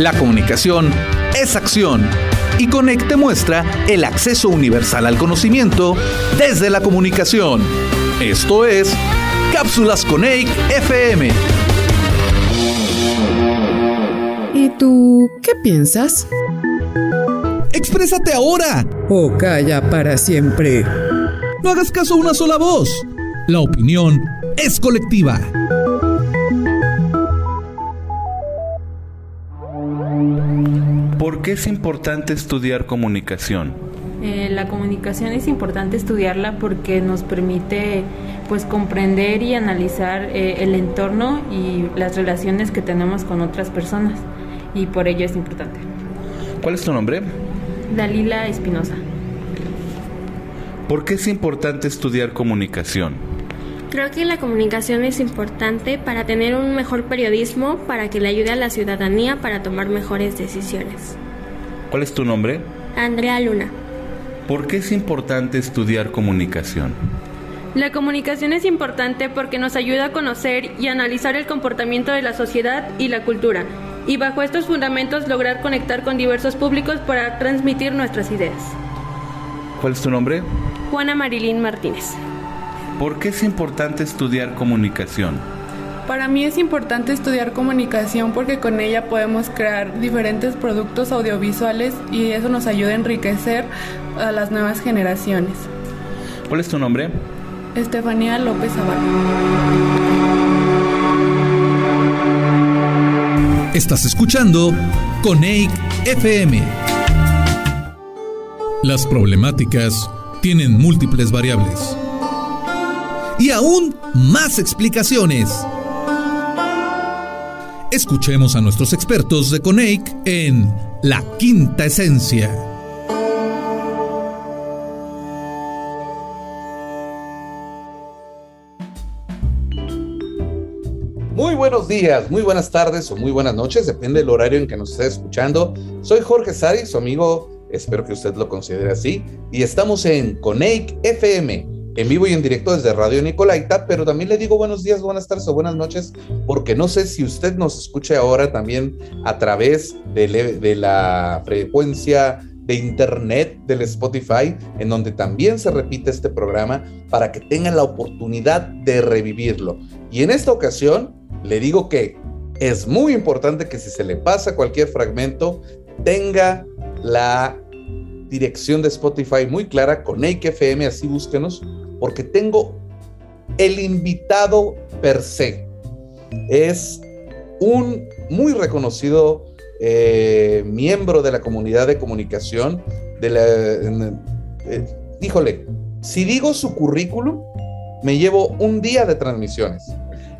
La comunicación es acción. Y Conecte muestra el acceso universal al conocimiento desde la comunicación. Esto es Cápsulas Conec FM. ¿Y tú qué piensas? ¡Exprésate ahora! O calla para siempre. No hagas caso a una sola voz. La opinión es colectiva. ¿Por qué es importante estudiar comunicación? Eh, la comunicación es importante estudiarla porque nos permite pues comprender y analizar eh, el entorno y las relaciones que tenemos con otras personas y por ello es importante. ¿Cuál es tu nombre? Dalila Espinosa. ¿Por qué es importante estudiar comunicación? Creo que la comunicación es importante para tener un mejor periodismo, para que le ayude a la ciudadanía para tomar mejores decisiones. ¿Cuál es tu nombre? Andrea Luna. ¿Por qué es importante estudiar comunicación? La comunicación es importante porque nos ayuda a conocer y analizar el comportamiento de la sociedad y la cultura, y bajo estos fundamentos lograr conectar con diversos públicos para transmitir nuestras ideas. ¿Cuál es tu nombre? Juana Marilín Martínez. ¿Por qué es importante estudiar comunicación? Para mí es importante estudiar comunicación porque con ella podemos crear diferentes productos audiovisuales y eso nos ayuda a enriquecer a las nuevas generaciones. ¿Cuál es tu nombre? Estefanía López Zavala. Estás escuchando Coneic FM. Las problemáticas tienen múltiples variables. Y aún más explicaciones. Escuchemos a nuestros expertos de Coneic en La Quinta Esencia. Muy buenos días, muy buenas tardes o muy buenas noches, depende del horario en que nos esté escuchando. Soy Jorge Sari, su amigo, espero que usted lo considere así, y estamos en Coneic FM, en vivo y en directo desde Radio Nicolaita, pero también le digo buenos días, buenas tardes o buenas noches, porque no sé si usted nos escucha ahora también a través de, de la frecuencia de internet del Spotify, en donde también se repite este programa para que tengan la oportunidad de revivirlo. Y en esta ocasión le digo que es muy importante que si se le pasa cualquier fragmento, tenga la dirección de Spotify muy clara con FM, así búsquenos, porque tengo el invitado per se. Es un muy reconocido eh, miembro de la comunidad de comunicación. De la, eh, híjole, si digo su currículum, me llevo un día de transmisiones.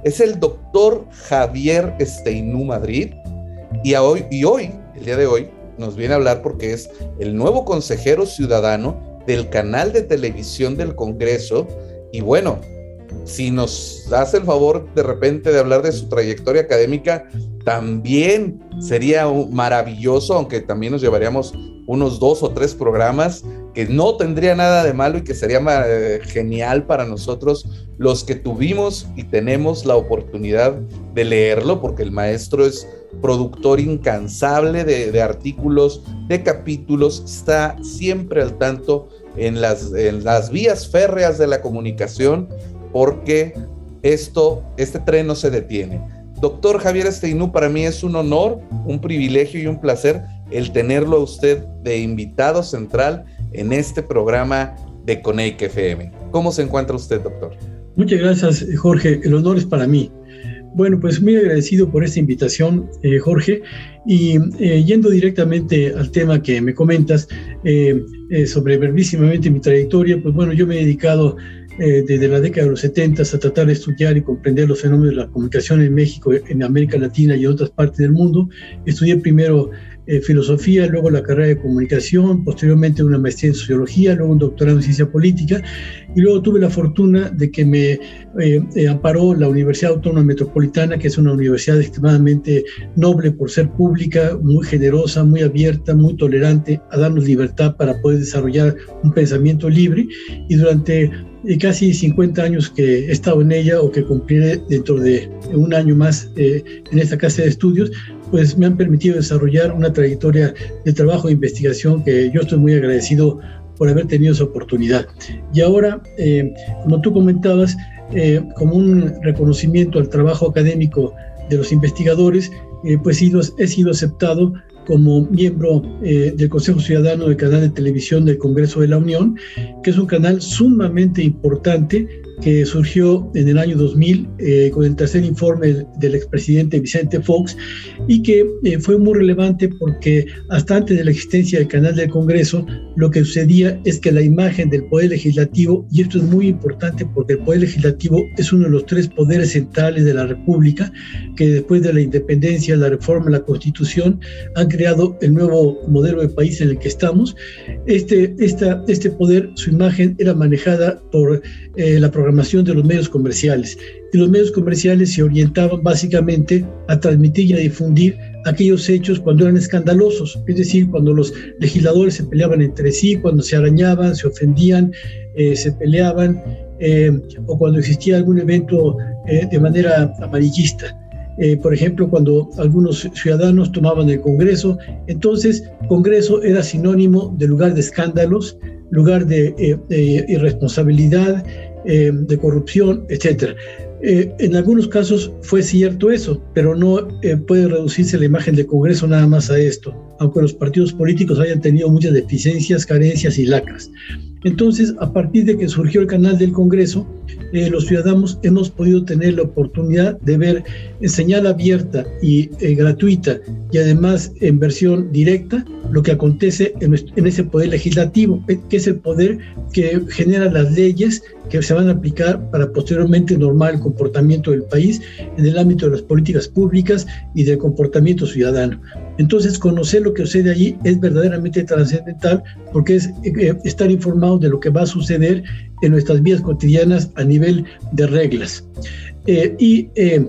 Es el doctor Javier Esteinú Madrid y hoy, el día de hoy, nos viene a hablar porque es el nuevo consejero ciudadano del canal de televisión del Congreso. Y bueno, si nos hace el favor de repente de hablar de su trayectoria académica, también sería maravilloso, aunque también nos llevaríamos unos dos o tres programas que no tendría nada de malo y que sería eh, genial para nosotros los que tuvimos y tenemos la oportunidad de leerlo, porque el maestro es productor incansable de, artículos, de capítulos, está siempre al tanto en las, en las vías férreas de la comunicación, porque esto, este tren no se detiene. Doctor Javier Esteinú, para mí es un honor, un privilegio y un placer el tenerlo a usted de invitado central en este programa de Coneic FM. ¿Cómo se encuentra usted, doctor? Muchas gracias, Jorge. El honor es para mí. Bueno, pues muy agradecido por esta invitación, eh, Jorge. Y eh, yendo directamente al tema que me comentas eh, sobre brevísimamente mi trayectoria, pues bueno, yo me he dedicado desde la década de los 70 a tratar de estudiar y comprender los fenómenos de la comunicación en México, en América Latina y en otras partes del mundo. Estudié primero eh, filosofía, luego la carrera de comunicación, posteriormente una maestría en sociología, luego un doctorado en ciencia política y luego tuve la fortuna de que me eh, eh, amparó la Universidad Autónoma Metropolitana, que es una universidad extremadamente noble por ser pública, muy generosa, muy abierta, muy tolerante, a darnos libertad para poder desarrollar un pensamiento libre. Y durante casi 50 años que he estado en ella o que cumpliré dentro de un año más en esta casa de estudios, pues me han permitido desarrollar una trayectoria de trabajo e investigación que yo estoy muy agradecido por haber tenido esa oportunidad. Y ahora, eh, como tú comentabas, eh, como un reconocimiento al trabajo académico de los investigadores, eh, pues he sido aceptado como miembro del Consejo Ciudadano del Canal de Televisión del Congreso de la Unión, que es un canal sumamente importante que surgió en el año 2000 eh, con el tercer informe del expresidente Vicente Fox y que eh, fue muy relevante porque hasta antes de la existencia del canal del Congreso lo que sucedía es que la imagen del Poder Legislativo, y esto es muy importante porque el Poder Legislativo es uno de los tres poderes centrales de la República, que después de la independencia, la reforma, la Constitución, han creado el nuevo modelo de país en el que estamos. Este, esta, este poder, su imagen era manejada por eh, la programación de los medios comerciales. Y los medios comerciales se orientaban básicamente a transmitir y a difundir aquellos hechos cuando eran escandalosos, es decir, cuando los legisladores se peleaban entre sí, cuando se arañaban, se ofendían, eh, se peleaban, eh, o cuando existía algún evento eh, de manera amarillista. por ejemplo, cuando algunos ciudadanos tomaban el Congreso, entonces Congreso era sinónimo de lugar de escándalos, lugar de irresponsabilidad, eh, de corrupción, etcétera. Eh, en algunos casos fue cierto eso, pero no eh, puede reducirse la imagen del Congreso nada más a esto, aunque los partidos políticos hayan tenido muchas deficiencias, carencias y lacras. Entonces, a partir de que surgió el canal del Congreso, los ciudadanos hemos podido tener la oportunidad de ver en señal abierta y gratuita y además en versión directa lo que acontece en, ese poder legislativo, que es el poder que genera las leyes que se van a aplicar para posteriormente normar el comportamiento del país en el ámbito de las políticas públicas y del comportamiento ciudadano. Entonces, conocer lo que sucede allí es verdaderamente trascendental porque es eh, estar informado de lo que va a suceder en nuestras vidas cotidianas a nivel de reglas. Eh, y eh,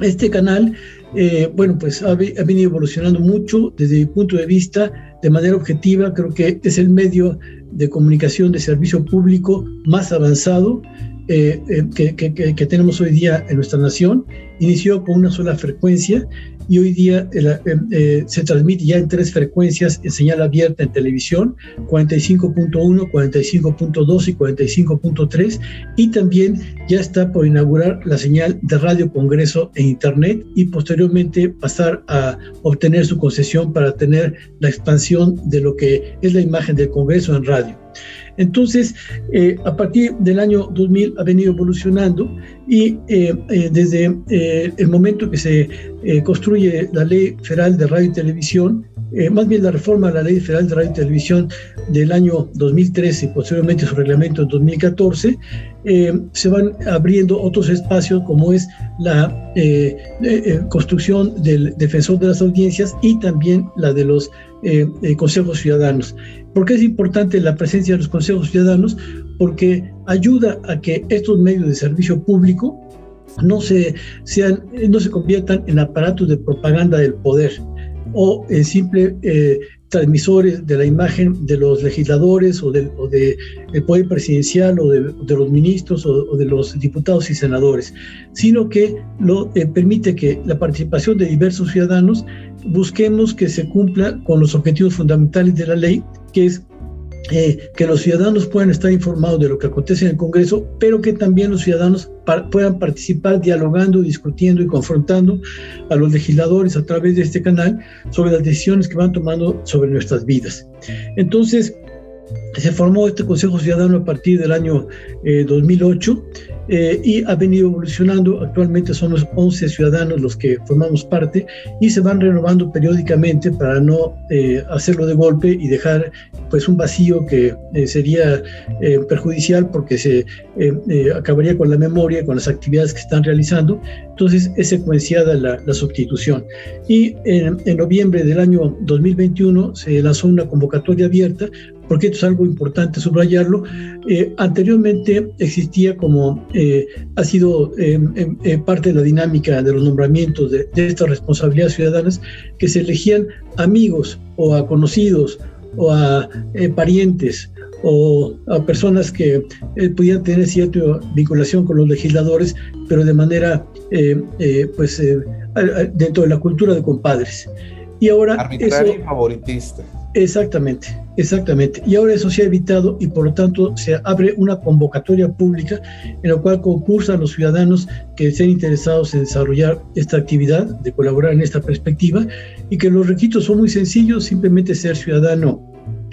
este canal eh, bueno, pues ha, venido evolucionando mucho desde mi punto de vista, de manera objetiva, creo que es el medio de comunicación de servicio público más avanzado eh, eh, que, tenemos hoy día en nuestra nación. Inició con una sola frecuencia y hoy día eh, se transmite ya en tres frecuencias en señal abierta en televisión, 45.1, 45.2 y 45.3 y también ya está por inaugurar la señal de Radio Congreso en Internet y posteriormente pasar a obtener su concesión para tener la expansión de lo que es la imagen del Congreso en radio. Entonces, eh, a partir del año 2000 ha venido evolucionando y eh, eh, desde el momento que se construye la Ley Federal de Radio y Televisión, más bien la reforma a la Ley Federal de Radio y Televisión del año 2013 y posteriormente su reglamento en 2014, se van abriendo otros espacios como es la construcción del defensor de las audiencias y también la de los consejos ciudadanos. ¿Por qué es importante la presencia de los consejos ciudadanos? Porque ayuda a que estos medios de servicio público no se, sean, no se conviertan en aparatos de propaganda del poder o en simple eh, transmisores de la imagen de los legisladores o del, poder presidencial o de, los ministros o, de los diputados y senadores, sino que lo, eh, permite que la participación de diversos ciudadanos busquemos que se cumpla con los objetivos fundamentales de la ley que es eh, que los ciudadanos puedan estar informados de lo que acontece en el Congreso, pero que también los ciudadanos puedan participar dialogando, discutiendo y confrontando a los legisladores a través de este canal sobre las decisiones que van tomando sobre nuestras vidas. Entonces, se formó este Consejo Ciudadano a partir del año 2008 eh, eh, y ha venido evolucionando. Actualmente somos 11 ciudadanos los que formamos parte y se van renovando periódicamente para no eh, hacerlo de golpe y dejar pues un vacío que sería perjudicial porque se acabaría con la memoria, con las actividades que están realizando. Entonces es secuenciada la, la sustitución. Y en, en noviembre del año 2021 se lanzó una convocatoria abierta porque esto es algo importante subrayarlo. Eh, anteriormente existía como eh, ha sido em, em, eh, parte de la dinámica de los nombramientos de, estas responsabilidades ciudadanas, que se elegían amigos o a conocidos o a parientes o a personas que eh, pudieran tener cierta vinculación con los legisladores, pero de manera, eh, eh, pues, dentro de la cultura de compadres. Y ahora... Arbitrario y favoritista. Exactamente, exactamente. Y ahora eso se ha evitado y por lo tanto se abre una convocatoria pública en la cual concursan los ciudadanos que estén interesados en desarrollar esta actividad, de colaborar en esta perspectiva y que los requisitos son muy sencillos, simplemente ser ciudadano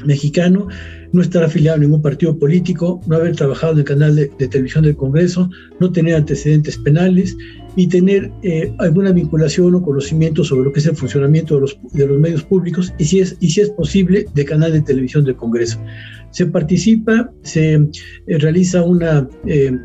mexicano, no estar afiliado a ningún partido político, no haber trabajado en el canal de, televisión del Congreso, no tener antecedentes penales y tener eh, alguna vinculación o conocimiento sobre lo que es el funcionamiento de los, de los medios públicos y si, es, y si es posible de canal de televisión del Congreso. Se participa, se eh, realiza una eh,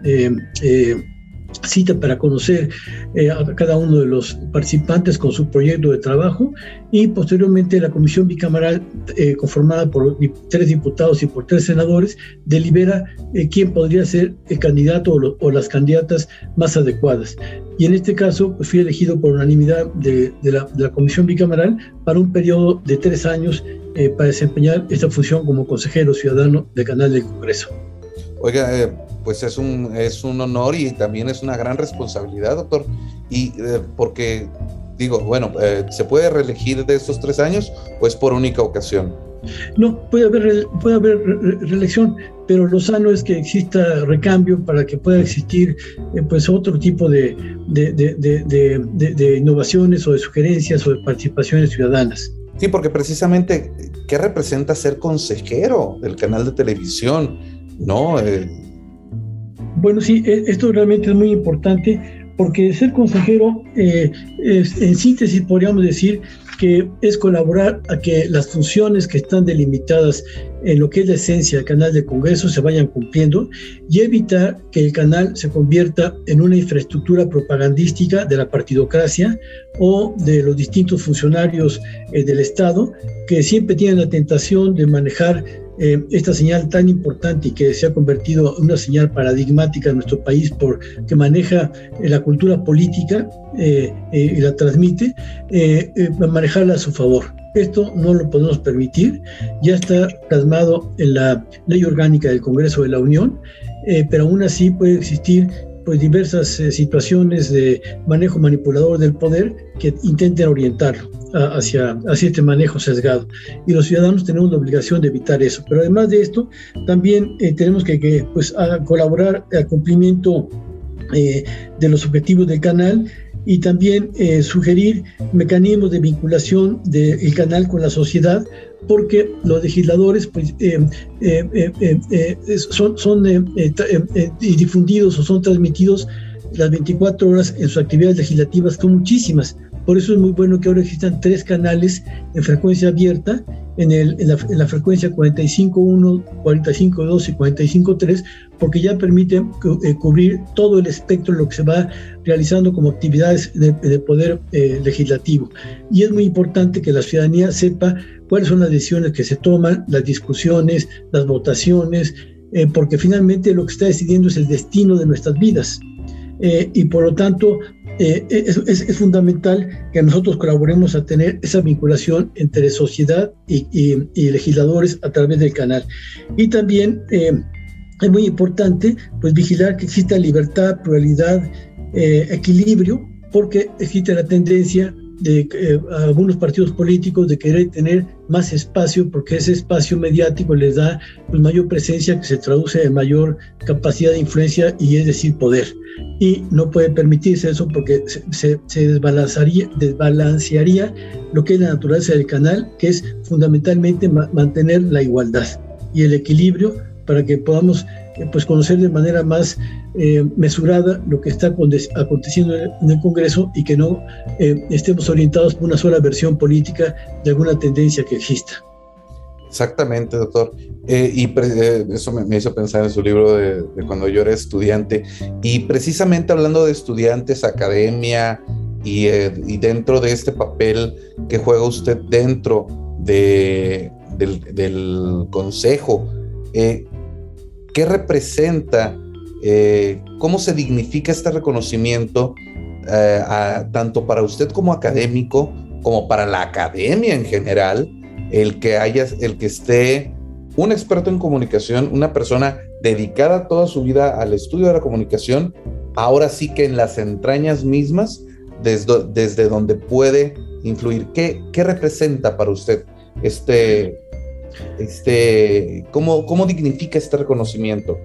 cita para conocer eh, a cada uno de los participantes con su proyecto de trabajo y posteriormente la comisión bicameral eh, conformada por tres diputados y por tres senadores delibera eh, quién podría ser el candidato o, las candidatas más adecuadas. Y en este caso pues, fui elegido por unanimidad de, la, de, la, comisión bicameral para un periodo de tres años para desempeñar esta función como consejero ciudadano del canal del Congreso. Oiga, pues es un, es un honor y también es una gran responsabilidad, doctor. Y eh, porque, digo, bueno, eh, ¿se puede reelegir de estos tres años o es por única ocasión? No, puede haber, puede haber reelección, pero lo sano es que exista recambio para que pueda existir eh, pues otro tipo de, de, de, de, innovaciones o de sugerencias o de participaciones ciudadanas. Sí, porque precisamente, ¿qué representa ser consejero del canal de televisión? ¿No? Bueno, sí, e, esto realmente es muy importante porque ser consejero, eh, es, en síntesis podríamos decir que es colaborar a que las funciones que están delimitadas en lo que es la esencia del canal de Congreso se vayan cumpliendo y evitar que el canal se convierta en una infraestructura propagandística de la partidocracia o de los distintos funcionarios eh, del Estado que siempre tienen la tentación de manejar eh, esta señal tan importante y que se ha convertido en una señal paradigmática en nuestro país porque maneja eh, la cultura política eh, y la transmite, manejarla a su favor. Esto no lo podemos permitir, ya está plasmado en la ley orgánica del Congreso de la Unión, pero aún así puede existir pues diversas situaciones de manejo manipulador del poder que intenten orientarlo hacia, hacia este manejo sesgado. Y los ciudadanos tenemos la obligación de evitar eso. Pero además de esto, también eh, tenemos que, que pues, colaborar al cumplimiento eh, de los objetivos del canal y también eh, sugerir mecanismos de vinculación del canal con la sociedad, porque los legisladores pues, son, son difundidos o son transmitidos las 24 horas en sus actividades legislativas, son muchísimas. Por eso es muy bueno que ahora existan tres canales en frecuencia abierta, en, el, en, la, en la, frecuencia 45.1, 45.2 y 45.3, porque ya permiten eh, cubrir todo el espectro de lo que se va realizando como actividades de, poder eh, legislativo. Y es muy importante que la ciudadanía sepa cuáles son las decisiones que se toman, las discusiones, las votaciones, eh, porque finalmente lo que está decidiendo es el destino de nuestras vidas. y por lo tanto eh, es, fundamental que nosotros colaboremos a tener esa vinculación entre sociedad y, legisladores a través del canal. Y también eh, es muy importante pues, vigilar que exista libertad, pluralidad, eh, equilibrio, porque existe la tendencia de algunos partidos políticos de querer tener más espacio porque ese espacio mediático les da pues, mayor presencia que se traduce en mayor capacidad de influencia y es decir poder. Y no puede permitirse eso porque se, se, desbalancearía, desbalancearía lo que es la naturaleza del canal que es fundamentalmente mantener la igualdad y el equilibrio para que podamos eh, pues conocer de manera más eh, mesurada lo que está aconteciendo en el Congreso y que no eh, estemos orientados por una sola versión política de alguna tendencia que exista. Exactamente, doctor. y eso me, hizo pensar en su libro de, cuando yo era estudiante. Y precisamente hablando de estudiantes, academia y, dentro de este papel que juega usted dentro de, del, del, consejo, ¿Qué representa? Eh, ¿Cómo se dignifica este reconocimiento eh, tanto para usted como académico, como para la academia en general, el que haya, el que esté un experto en comunicación, una persona dedicada toda su vida al estudio de la comunicación, ahora sí que en las entrañas mismas, desde, desde donde puede influir. ¿Qué, ¿Qué, representa para usted este, este, cómo, cómo dignifica este reconocimiento?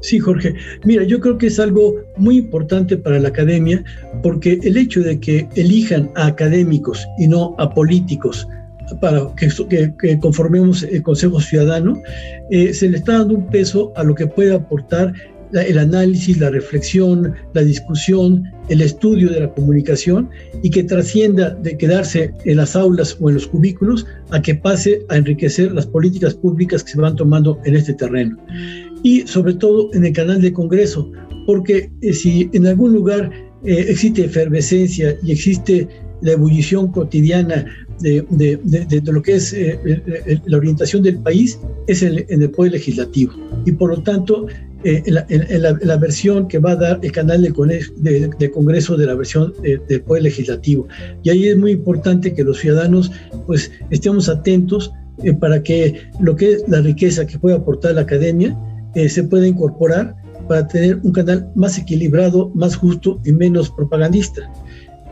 Sí, Jorge. Mira, yo creo que es algo muy importante para la academia porque el hecho de que elijan a académicos y no a políticos para que, conformemos el Consejo Ciudadano, eh, se le está dando un peso a lo que puede aportar el análisis, la reflexión, la discusión, el estudio de la comunicación y que trascienda de quedarse en las aulas o en los cubículos a que pase a enriquecer las políticas públicas que se van tomando en este terreno. Y sobre todo en el canal de Congreso, porque eh, si en algún lugar eh, existe efervescencia y existe la ebullición cotidiana de, lo que es eh, la orientación del país, es en el Poder Legislativo. Y por lo tanto, eh, en, la, versión que va a dar el canal de, Congreso de la versión eh, del Poder Legislativo. Y ahí es muy importante que los ciudadanos pues estemos atentos eh, para que lo que es la riqueza que puede aportar la academia se pueda incorporar para tener un canal más equilibrado, más justo y menos propagandista.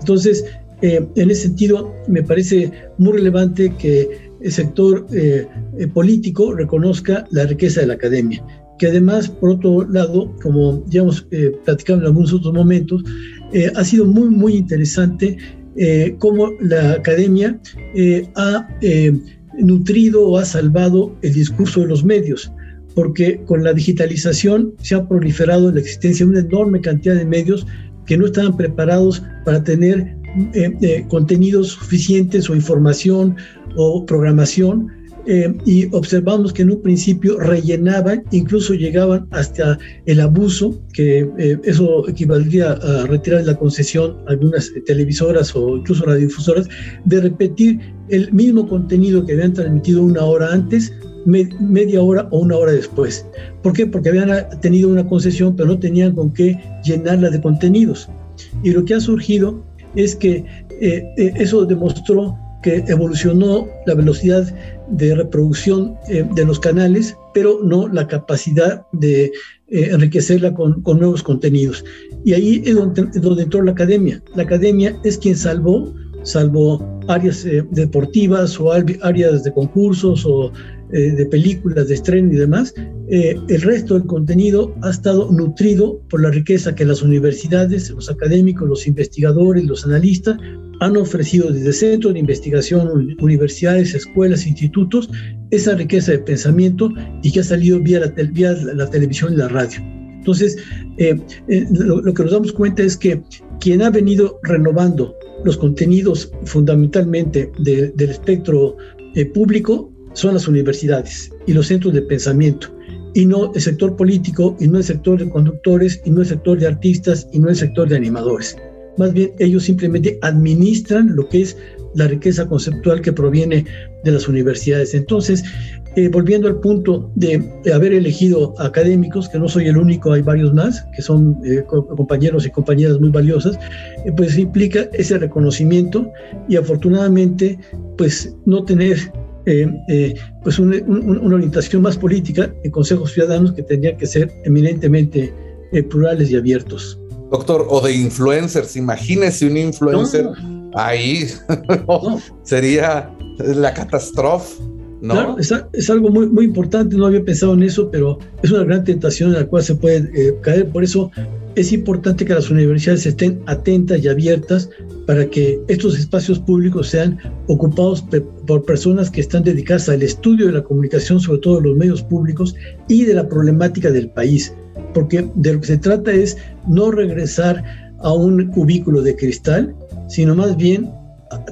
Entonces, en ese sentido, me parece muy relevante que el sector político reconozca la riqueza de la academia que además, por otro lado, como ya hemos eh, platicado en algunos otros momentos, eh, ha sido muy, muy interesante eh, cómo la academia ha nutrido o ha salvado el discurso de los medios, porque con la digitalización se ha proliferado la existencia de una enorme cantidad de medios que no estaban preparados para tener contenidos suficientes o información o programación eh, y observamos que en un principio rellenaban, incluso llegaban hasta el abuso, que eh, eso equivaldría a retirar la concesión algunas televisoras o incluso radiodifusoras, de repetir el mismo contenido que habían transmitido una hora antes, media hora o una hora después. ¿Por qué? Porque habían tenido una concesión, pero no tenían con qué llenarla de contenidos. Y lo que ha surgido es que eh, eso demostró que evolucionó la velocidad de reproducción eh, de los canales, pero no la capacidad de eh, enriquecerla con, nuevos contenidos. Y ahí es donde, donde, entró la academia. La academia es quien salvó, salvó áreas eh, deportivas o áreas de concursos o de películas de estreno y demás. el resto del contenido ha estado nutrido por la riqueza que las universidades, los académicos, los investigadores, los analistas han ofrecido desde centros de investigación, universidades, escuelas, institutos, esa riqueza de pensamiento y que ha salido vía la, televisión y la radio. Entonces, eh, eh, lo, que nos damos cuenta es que quien ha venido renovando los contenidos fundamentalmente del espectro eh, público son las universidades y los centros de pensamiento, y no el sector político, y no el sector de conductores, y no el sector de artistas, y no el sector de animadores más bien ellos simplemente administran lo que es la riqueza conceptual que proviene de las universidades. Entonces, eh, volviendo al punto de, haber elegido académicos, que no soy el único, hay varios más, que son eh, compañeros y compañeras muy valiosas, eh, pues implica ese reconocimiento y afortunadamente, pues no tener pues una, una, orientación más política en consejos ciudadanos que tendrían que ser eminentemente plurales y abiertos. Doctor, o de influencers, imagínese un influencer ahí, sería la catástrofe. ¿no? Claro, es, algo muy, muy importante, no había pensado en eso, pero es una gran tentación en la cual se puede eh, caer. Por eso es importante que las universidades estén atentas y abiertas para que estos espacios públicos sean ocupados por personas que están dedicadas al estudio de la comunicación, sobre todo de los medios públicos, y de la problemática del país porque de lo que se trata es no regresar a un cubículo de cristal, sino más bien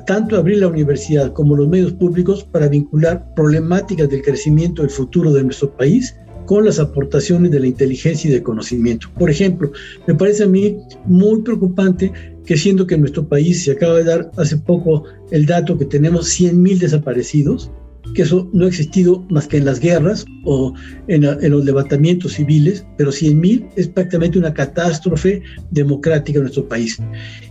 tanto abrir la universidad como los medios públicos para vincular problemáticas del crecimiento del futuro de nuestro país con las aportaciones de la inteligencia y del conocimiento. Por ejemplo, me parece a mí muy preocupante que siendo que en nuestro país se acaba de dar hace poco el dato que tenemos 100.000 desaparecidos, que eso no ha existido más que en las guerras o en, los levantamientos civiles, pero 100.000 es prácticamente una catástrofe democrática en nuestro país.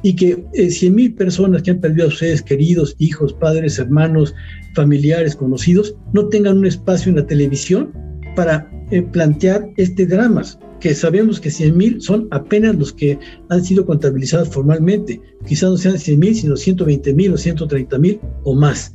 Y que eh, 100.000 personas que han perdido a sus seres queridos, hijos, padres, hermanos, familiares, conocidos, no tengan un espacio en la televisión para eh, plantear este drama, que sabemos que 100.000 son apenas los que han sido contabilizados formalmente. Quizás no sean 100.000, sino 120.000 o 130.000 o más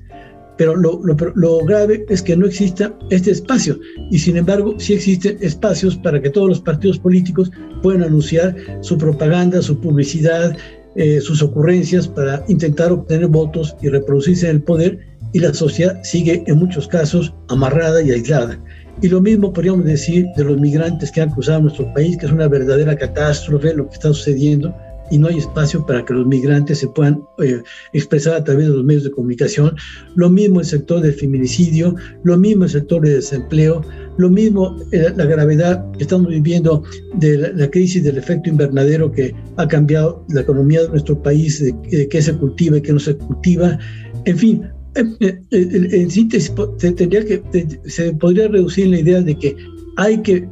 pero lo, grave es que no exista este espacio. Y sin embargo sí existen espacios para que todos los partidos políticos puedan anunciar su propaganda, su publicidad, eh, sus ocurrencias para intentar obtener votos y reproducirse en el poder. Y la sociedad sigue en muchos casos amarrada y aislada. Y lo mismo podríamos decir de los migrantes que han cruzado nuestro país, que es una verdadera catástrofe lo que está sucediendo y no hay espacio para que los migrantes se puedan eh, expresar a través de los medios de comunicación. Lo mismo el sector del feminicidio, lo mismo el sector de desempleo, lo mismo eh, la gravedad que estamos viviendo de la, crisis del efecto invernadero que ha cambiado la economía de nuestro país, de, qué se cultiva y qué no se cultiva. En fin, eh, en síntesis, se, tendría que, se podría reducir la idea de que hay que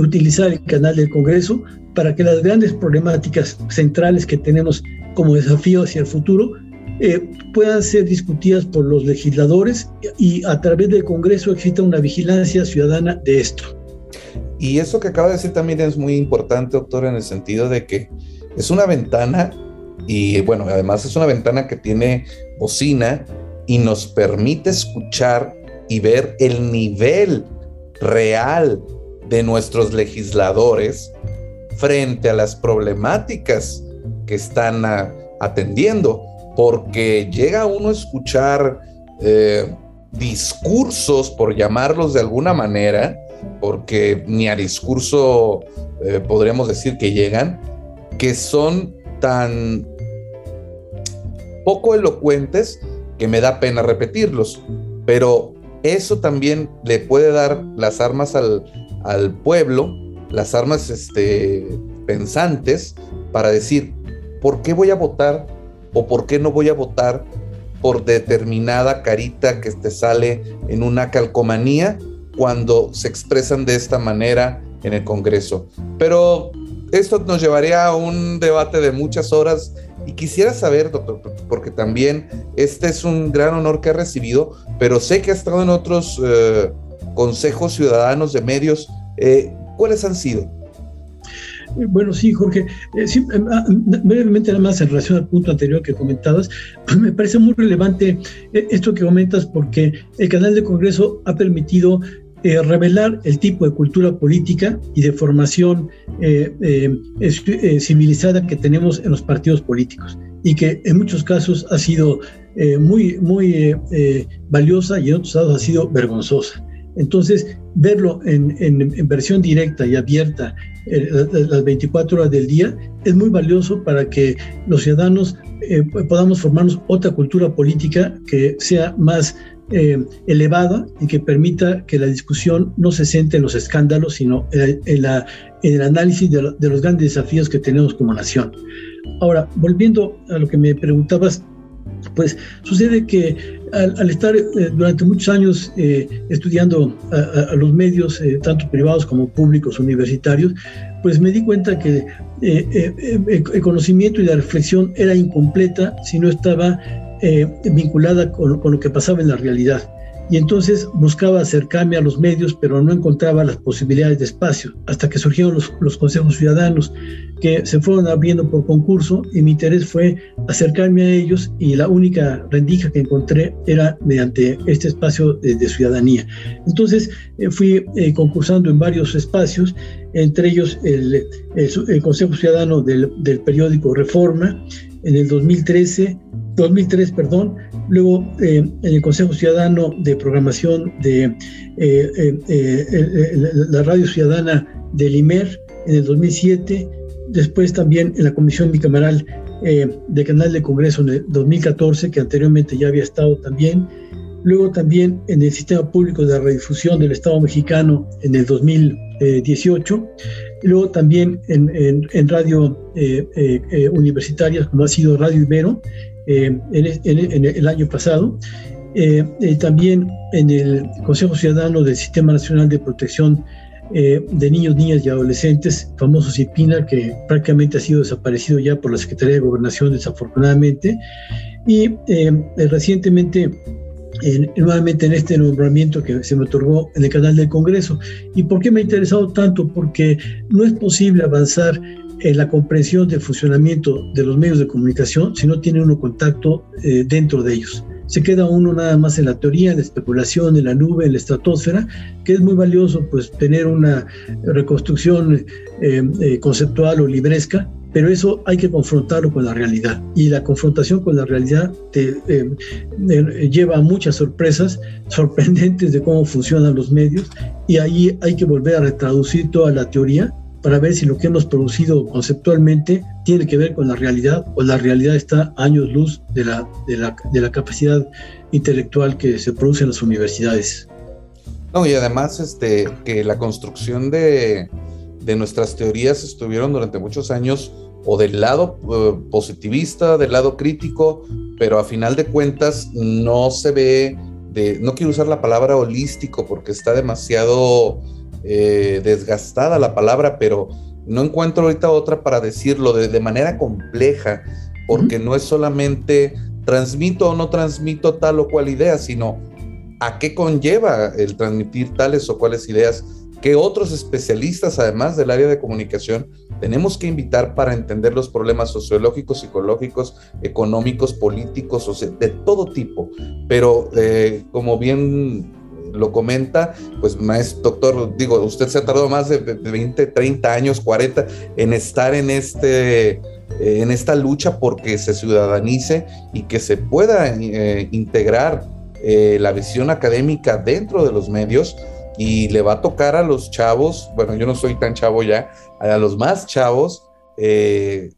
utilizar el canal del Congreso para que las grandes problemáticas centrales que tenemos como desafío hacia el futuro eh, puedan ser discutidas por los legisladores y a través del Congreso exista una vigilancia ciudadana de esto. Y eso que acaba de decir también es muy importante, doctor, en el sentido de que es una ventana y bueno, además es una ventana que tiene bocina y nos permite escuchar y ver el nivel real de nuestros legisladores frente a las problemáticas que están ah, atendiendo, porque llega uno a escuchar eh, discursos, por llamarlos de alguna manera, porque ni a discurso eh, podríamos decir que llegan, que son tan poco elocuentes que me da pena repetirlos, pero eso también le puede dar las armas al, al pueblo las armas este, pensantes para decir, ¿por qué voy a votar o por qué no voy a votar por determinada carita que te sale en una calcomanía cuando se expresan de esta manera en el Congreso? Pero esto nos llevaría a un debate de muchas horas y quisiera saber, doctor, porque también este es un gran honor que ha recibido, pero sé que ha estado en otros eh, consejos ciudadanos de medios. Eh, ¿Cuáles han sido? Eh, bueno, sí, Jorge. Eh, eh, ah, brevemente, nada más en relación al punto anterior que comentabas, me parece muy relevante esto que comentas porque el canal de Congreso ha permitido revelar el tipo de cultura política y de formación civilizada que tenemos en los partidos políticos y que en muchos casos ha sido muy, muy valiosa y en otros casos ha sido vergonzosa. Entonces, verlo en, versión directa y abierta eh, las 24 horas del día es muy valioso para que los ciudadanos eh, podamos formarnos otra cultura política que sea más eh, elevada y que permita que la discusión no se centre en los escándalos, sino en, el análisis de, de los grandes desafíos que tenemos como nación. Ahora, volviendo a lo que me preguntabas, pues sucede que al, estar eh, durante muchos años eh, estudiando a, los medios, eh, tanto privados como públicos, universitarios, pues me di cuenta que el conocimiento y la reflexión era incompleta si no estaba vinculada con, con lo que pasaba en la realidad y entonces buscaba acercarme a los medios, pero no encontraba las posibilidades de espacio, hasta que surgieron los, consejos ciudadanos, que se fueron abriendo por concurso, y mi interés fue acercarme a ellos, y la única rendija que encontré era mediante este espacio de, ciudadanía. Entonces eh, fui eh, concursando en varios espacios, entre ellos el, Consejo Ciudadano del, del periódico Reforma, en el 2013, 2003, perdón, luego eh, en el Consejo Ciudadano de Programación de eh, eh, la Radio Ciudadana del IMER en el 2007, después también en la Comisión Bicameral de Canal de Congreso en el 2014, que anteriormente ya había estado también, luego también en el Sistema Público de Redifusión del Estado mexicano en el 2018, luego también en, en, radio universitaria como ha sido Radio Ibero, eh, en, el año pasado también en el Consejo Ciudadano del Sistema Nacional de Protección de Niños, Niñas y Adolescentes, famoso CIPINA, que prácticamente ha sido desaparecido ya por la Secretaría de Gobernación, desafortunadamente. Y recientemente nuevamente en este nombramiento que se me otorgó en el canal del Congreso. ¿Y por qué me ha interesado tanto? Porque no es posible avanzar en la comprensión del funcionamiento de los medios de comunicación si no tiene uno contacto eh, dentro de ellos. Se queda uno nada más en la teoría, en la especulación, en la nube, en la estratosfera, que es muy valioso pues tener una reconstrucción eh, eh, conceptual o libresca, pero eso hay que confrontarlo con la realidad. Y la confrontación con la realidad te eh, eh, lleva a muchas sorpresas sorprendentes de cómo funcionan los medios y ahí hay que volver a retraducir toda la teoría para ver si lo que hemos producido conceptualmente tiene que ver con la realidad o la realidad está años luz de la, de la, de la capacidad intelectual que se produce en las universidades. No, y además este, que la construcción de, de nuestras teorías estuvieron durante muchos años o del lado eh, positivista, del lado crítico, pero a final de cuentas no se ve, de, no quiero usar la palabra holístico porque está demasiado eh, desgastada la palabra, pero no encuentro ahorita otra para decirlo de, de manera compleja, porque no es solamente transmito o no transmito tal o cual idea, sino a qué conlleva el transmitir tales o cuales ideas que otros especialistas, además del área de comunicación, tenemos que invitar para entender los problemas sociológicos, psicológicos, económicos, políticos, de todo tipo. Pero eh, como bien lo comenta, pues maestro, doctor, digo, usted se ha tardado más de, 20, 30 años, 40 en estar en este en esta lucha porque se ciudadanice y que se pueda eh, integrar eh, la visión académica dentro de los medios y le va a tocar a los chavos, bueno, yo no soy tan chavo ya, a los más chavos, eh,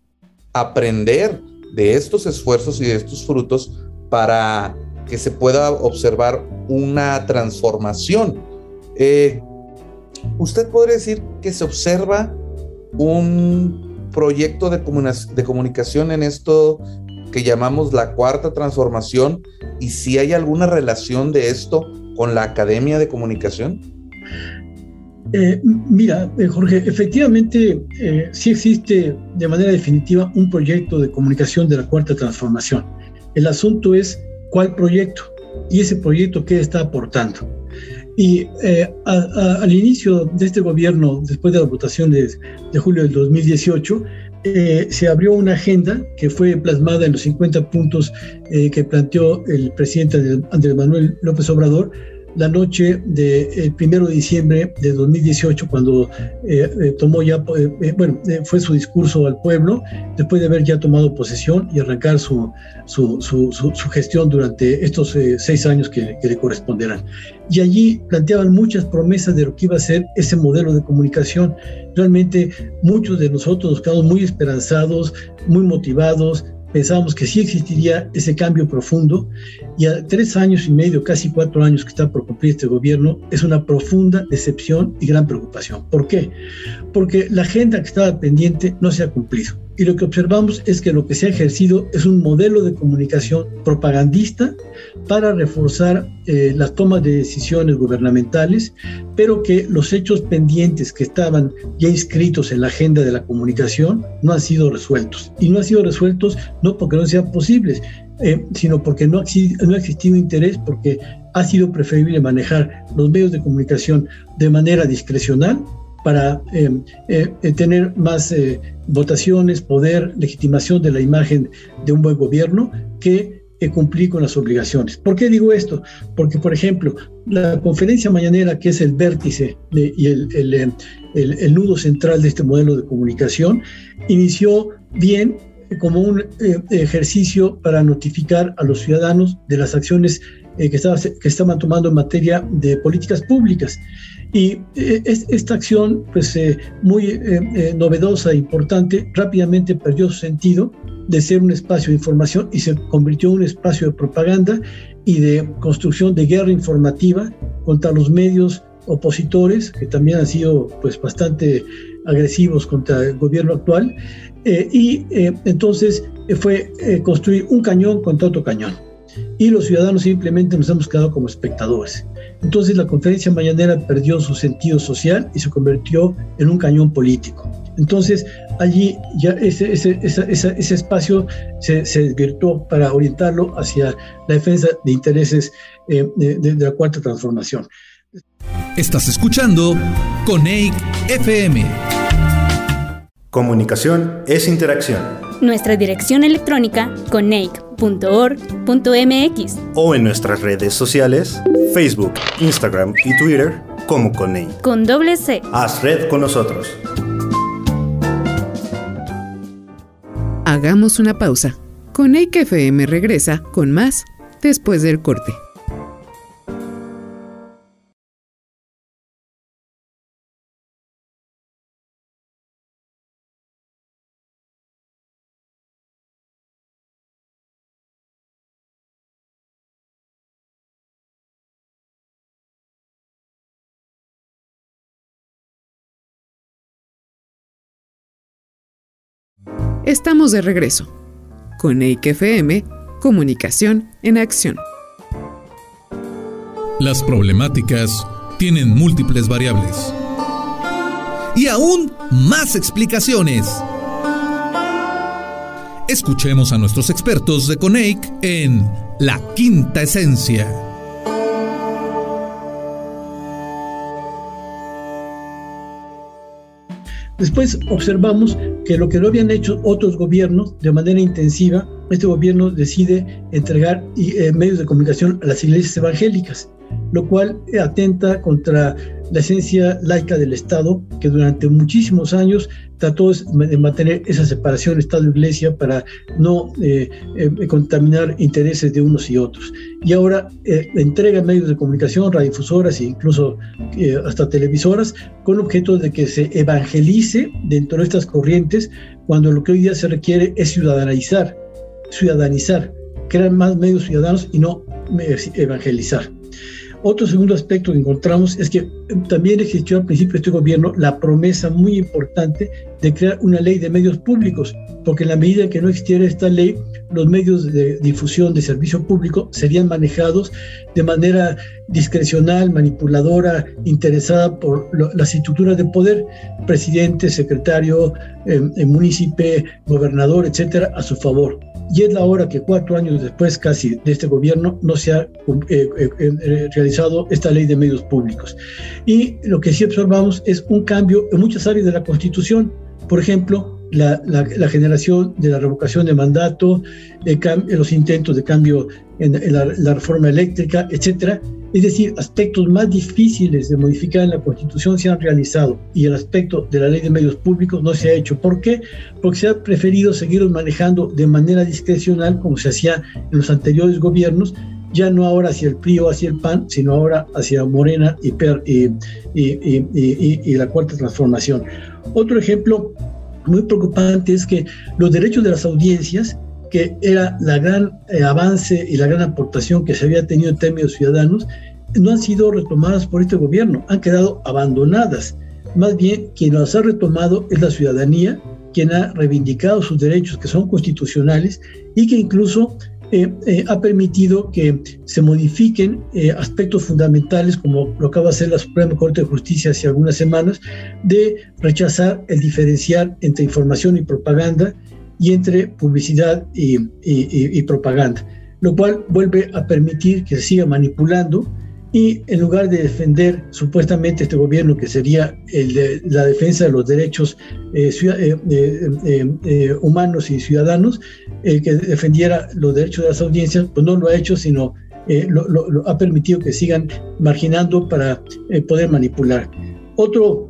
aprender de estos esfuerzos y de estos frutos para que se pueda observar una transformación. Eh, usted podría decir que se observa un proyecto de, de comunicación en esto que llamamos la cuarta transformación y si hay alguna relación de esto con la Academia de Comunicación? Eh, mira, eh, Jorge, efectivamente eh, sí existe de manera definitiva un proyecto de comunicación de la Cuarta Transformación. El asunto es cuál proyecto y ese proyecto qué está aportando. Y al inicio de este gobierno, después de la votación de, de julio del 2018, se abrió una agenda que fue plasmada en los 50 puntos que planteó el presidente Andrés Manuel López Obrador la noche del primero de diciembre de 2018, cuando eh, eh, tomó ya, eh, bueno, fue su discurso al pueblo, después de haber ya tomado posesión y arrancar su, su, su, gestión durante estos seis años que, que, le corresponderán. Y allí planteaban muchas promesas de lo que iba a ser ese modelo de comunicación. Realmente muchos de nosotros nos quedamos muy esperanzados, muy motivados, pensábamos que sí existiría ese cambio profundo y a tres años y medio, casi cuatro años que está por cumplir este gobierno, es una profunda decepción y gran preocupación. ¿Por qué? Porque la agenda que estaba pendiente no se ha cumplido y lo que observamos es que lo que se ha ejercido es un modelo de comunicación propagandista para reforzar eh, las tomas de decisiones gubernamentales, pero que los hechos pendientes que estaban ya inscritos en la agenda de la comunicación no han sido resueltos. Y no han sido resueltos no porque no sean posibles, eh, sino porque no, ha existido interés, porque ha sido preferible manejar los medios de comunicación de manera discrecional para eh, eh, eh, tener más votaciones, poder, legitimación de la imagen de un buen gobierno que cumplir con las obligaciones. ¿Por qué digo esto? Porque, por ejemplo, la conferencia mañanera, que es el vértice y el, el, el, nudo central de este modelo de comunicación, inició bien como un ejercicio para notificar a los ciudadanos de las acciones que, estaba, que estaban tomando en materia de políticas públicas. Y eh, esta acción, pues eh, muy eh, novedosa e importante, rápidamente perdió su sentido de ser un espacio de información y se convirtió en un espacio de propaganda y de construcción de guerra informativa contra los medios opositores, que también han sido pues bastante agresivos contra el gobierno actual, y entonces fue construir un cañón contra otro cañón. y los ciudadanos simplemente nos hemos quedado como espectadores. Entonces la conferencia mañanera perdió su sentido social y se convirtió en un cañón político. Entonces allí ya ese, ese, ese espacio se, se, desvirtuó para orientarlo hacia la defensa de intereses eh, de, de, de la cuarta transformación. Estás escuchando Coneic FM. Comunicación es interacción. Nuestra dirección electrónica coneic.org.mx o en nuestras redes sociales, Facebook, Instagram y Twitter como Coneic. Con doble C. Haz red con nosotros. Hagamos una pausa. Coneic FM regresa con más después del corte. Estamos de regreso con EIC FM, Comunicación en Acción. Las problemáticas tienen múltiples variables y aún más explicaciones. Escuchemos a nuestros expertos de CONEIC en La Quinta Esencia. Después observamos que lo que no habían hecho otros gobiernos de manera intensiva, este gobierno decide entregar eh, medios de comunicación a las iglesias evangélicas, lo cual atenta contra la esencia laica del Estado, que durante muchísimos años trató de mantener esa separación Estado-Iglesia para no eh, eh, contaminar intereses de unos y otros. Y ahora eh, entrega medios de comunicación, radiodifusoras e incluso eh, hasta televisoras, con objeto de que se evangelice dentro de estas corrientes, cuando lo que hoy día se requiere es ciudadanizar, ciudadanizar, crear más medios ciudadanos y no evangelizar. Otro segundo aspecto que encontramos es que también existió al principio de este gobierno la promesa muy importante de crear una ley de medios públicos, porque en la medida que no existiera esta ley, los medios de difusión de servicio público serían manejados de manera discrecional, manipuladora, interesada por las estructuras de poder, presidente, secretario, eh, municipio, gobernador, etcétera, a su favor y es la hora que cuatro años después casi de este gobierno no se ha eh, eh, eh, realizado esta ley de medios públicos. Y lo que sí observamos es un cambio en muchas áreas de la Constitución, por ejemplo, la, generación de la revocación de mandato, los intentos de cambio en, en la, la, reforma eléctrica, etcétera. Es decir, aspectos más difíciles de modificar en la Constitución se han realizado y el aspecto de la ley de medios públicos no se ha hecho. ¿Por qué? Porque se ha preferido seguirlos manejando de manera discrecional como se hacía en los anteriores gobiernos, ya no ahora hacia el PRI o hacia el PAN, sino ahora hacia Morena y, per, y, la cuarta transformación. Otro ejemplo muy preocupante es que los derechos de las audiencias que era la gran eh, avance y la gran aportación que se había tenido en términos ciudadanos, no han sido retomadas por este gobierno, han quedado abandonadas. Más bien, quien las ha retomado es la ciudadanía, quien ha reivindicado sus derechos que son constitucionales y que incluso eh, eh, ha permitido que se modifiquen eh, aspectos fundamentales, como lo acaba de hacer la Suprema Corte de Justicia hace algunas semanas, de rechazar el diferenciar entre información y propaganda, y entre publicidad y, y, y, propaganda, lo cual vuelve a permitir que se siga manipulando y en lugar de defender supuestamente este gobierno que sería el de, la defensa de los derechos eh, eh, eh, eh, humanos y ciudadanos, que defendiera los derechos de las audiencias, pues no lo ha hecho, sino lo, lo, lo, ha permitido que sigan marginando para poder manipular. Otro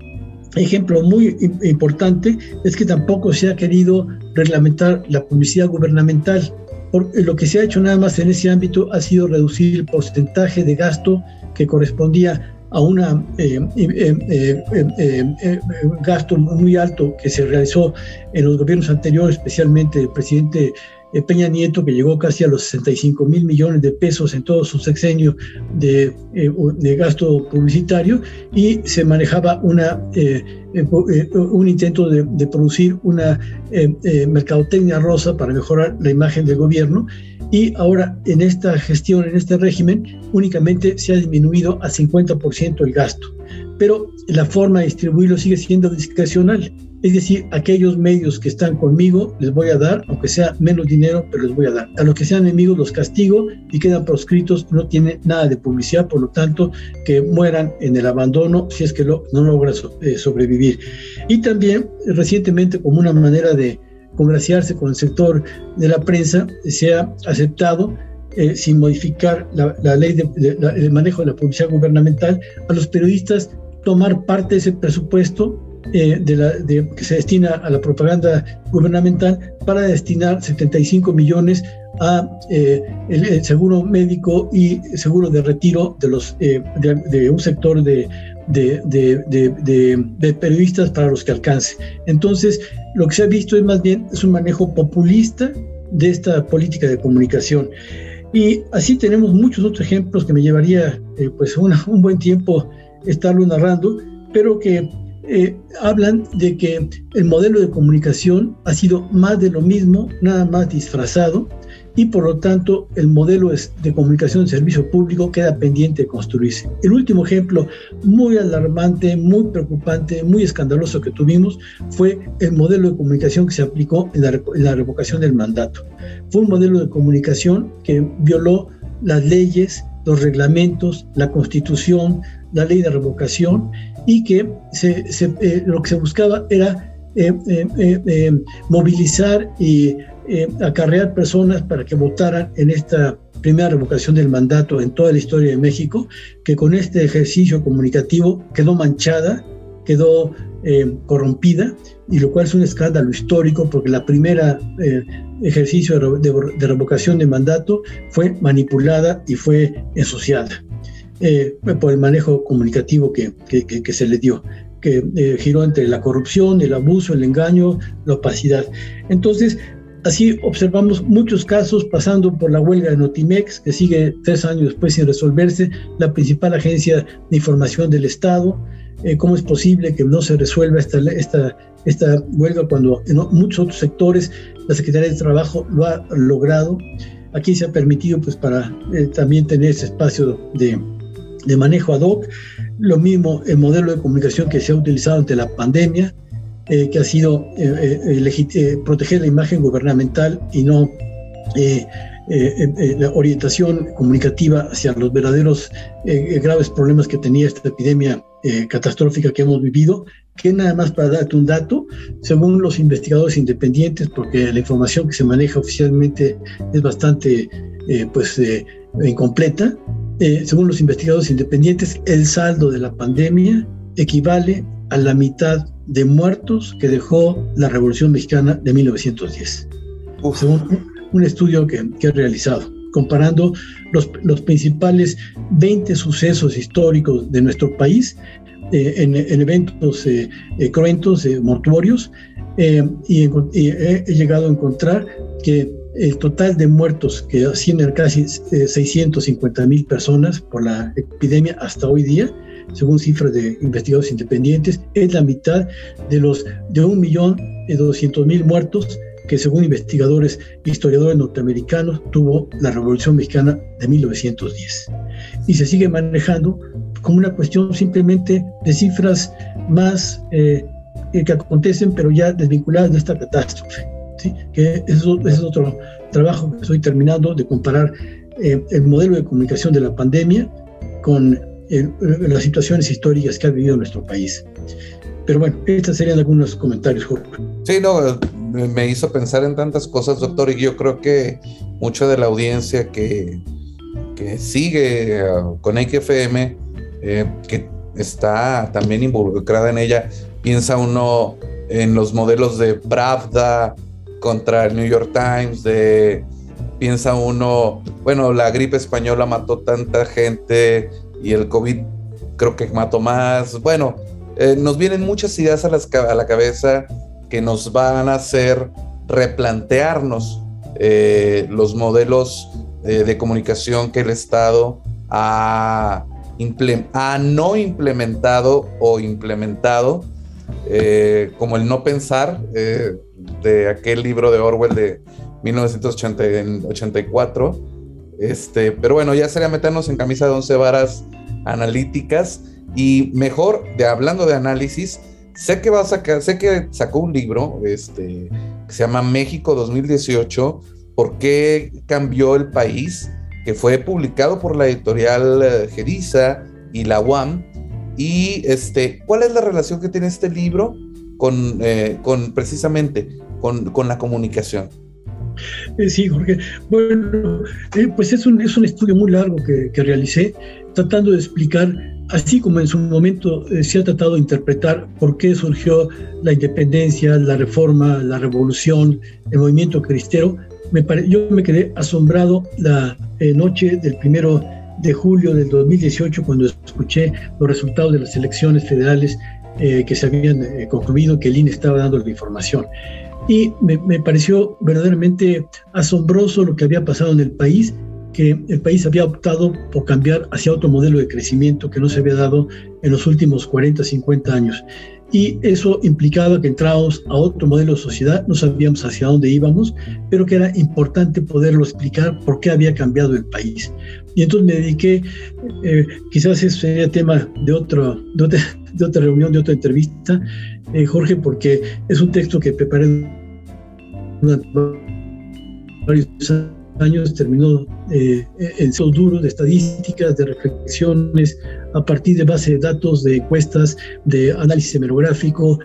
ejemplo muy importante es que tampoco se ha querido reglamentar la publicidad gubernamental. Porque lo que se ha hecho nada más en ese ámbito ha sido reducir el porcentaje de gasto que correspondía a un eh, eh, eh, gasto muy alto que se realizó en los gobiernos anteriores, especialmente el presidente eh, Peña Nieto, que llegó casi a los 65 mil millones de pesos en todo su sexenio de, eh, de gasto publicitario, y se manejaba una, un intento de, de producir una mercadotecnia rosa para mejorar la imagen del gobierno. Y ahora en esta gestión, en este régimen, únicamente se ha disminuido a 50% el gasto. Pero la forma de distribuirlo sigue siendo discrecional. Es decir, aquellos medios que están conmigo les voy a dar, aunque sea menos dinero, pero les voy a dar. A los que sean enemigos los castigo y quedan proscritos, no tienen nada de publicidad, por lo tanto, que mueran en el abandono si es que no logran eh, sobrevivir. Y también recientemente, como una manera de congraciarse con el sector de la prensa, se ha aceptado eh, sin modificar la, ley de, manejo de la publicidad gubernamental, a los periodistas tomar parte de ese presupuesto eh, de la, que se destina a la propaganda gubernamental para destinar 75 millones a eh, el, seguro médico y seguro de retiro de los de, un sector de, de, periodistas para los que alcance. Entonces, lo que se ha visto es más bien es un manejo populista de esta política de comunicación. Y así tenemos muchos otros ejemplos que me llevaría eh, pues un buen tiempo estarlo narrando, pero que eh, hablan de que el modelo de comunicación ha sido más de lo mismo, nada más disfrazado, y por lo tanto el modelo de comunicación de servicio público queda pendiente de construirse. El último ejemplo muy alarmante, muy preocupante, muy escandaloso que tuvimos fue el modelo de comunicación que se aplicó en la, revocación del mandato. Fue un modelo de comunicación que violó las leyes, los reglamentos, la constitución, la ley de revocación y que eh, lo que se buscaba era eh, eh, movilizar y acarrear personas para que votaran en esta primera revocación del mandato en toda la historia de México, que con este ejercicio comunicativo quedó manchada, quedó corrompida, y lo cual es un escándalo histórico porque la primera ejercicio de, revocación de mandato fue manipulada y fue ensuciada por el manejo comunicativo que, que se le dio que giró entre la corrupción, el abuso, el engaño, la opacidad. Entonces, Así observamos muchos casos pasando por la huelga de Notimex, que sigue tres años después sin resolverse, la principal agencia de información del Estado. Eh, ¿Cómo es posible que no se resuelva esta, esta, esta huelga cuando en muchos otros sectores la Secretaría de Trabajo lo ha logrado? Aquí se ha permitido pues, para eh, también tener ese espacio de, de manejo ad hoc. Lo mismo el modelo de comunicación que se ha utilizado ante la pandemia, eh, que ha sido eh, eh, proteger la imagen gubernamental y no la orientación comunicativa hacia los verdaderos graves problemas que tenía esta epidemia catastrófica que hemos vivido, que nada más para darte un dato, según los investigadores independientes, porque la información que se maneja oficialmente es bastante pues, incompleta, según los investigadores independientes, el saldo de la pandemia equivale a la mitad de muertos que dejó la Revolución Mexicana de 1910, según un estudio que, que he realizado, comparando los, los, principales 20 sucesos históricos de nuestro país eh, en, eventos eh, eh, cruentos, mortuorios, y, he llegado a encontrar que el total de muertos que ascienden casi 650 mil personas por la epidemia hasta hoy día, según cifras de investigadores independientes, es la mitad de los de un millón de doscientos mil muertos que según investigadores e historiadores norteamericanos tuvo la Revolución Mexicana de 1910. Y se sigue manejando como una cuestión simplemente de cifras más eh, que acontecen, pero ya desvinculadas de esta catástrofe. Que ese es otro trabajo que estoy terminando de comparar eh, el modelo de comunicación de la pandemia con las situaciones históricas que ha vivido nuestro país. Pero bueno, estos serían algunos comentarios, Jorge. Sí, no, me hizo pensar en tantas cosas, doctor, y yo creo que mucha de la audiencia que, que sigue uh, con XFM, eh, que está también involucrada en ella, piensa uno en los modelos de Pravda contra el New York Times, de piensa uno, bueno, la gripe española mató tanta gente, y el COVID creo que mató más. Bueno, eh, nos vienen muchas ideas a, a, la cabeza que nos van a hacer replantearnos eh, los modelos eh, de comunicación que el Estado ha, ha no implementado o implementado, como el no pensar de aquel libro de Orwell de 1984. Este, pero bueno, ya sería meternos en camisa de once varas analíticas y mejor, de hablando de análisis, sé que va a sacar, sé que sacó un libro, este, que se llama México 2018, ¿por qué cambió el país? que fue publicado por la editorial eh, Geriza y la UAM. Y este, ¿cuál es la relación que tiene este libro con, eh, con precisamente con, con la comunicación? Eh, sí, Jorge. Bueno, pues es un, es un estudio muy largo que, que realicé, tratando de explicar así como en su momento eh, se ha tratado de interpretar por qué surgió la independencia, la reforma, la revolución, el movimiento cristero, me yo me quedé asombrado la eh, noche del primero de julio del 2018 cuando escuché los resultados de las elecciones federales eh, que se habían concluido, que el INE estaba dando la información. Y me, me pareció verdaderamente asombroso lo que había pasado en el país que el país había optado por cambiar hacia otro modelo de crecimiento que no se había dado en los últimos 40, 50 años. Y eso implicaba que entrábamos a otro modelo de sociedad, no sabíamos hacia dónde íbamos, pero que era importante poderlo explicar por qué había cambiado el país. Y entonces me dediqué, eh, quizás eso sería tema de, otro, de, otra, reunión, de otra entrevista, eh, Jorge, porque es un texto que preparé varios años terminó eh, en esos duros de estadísticas, de reflexiones, a partir de base de datos, de encuestas, de análisis hemerográfico,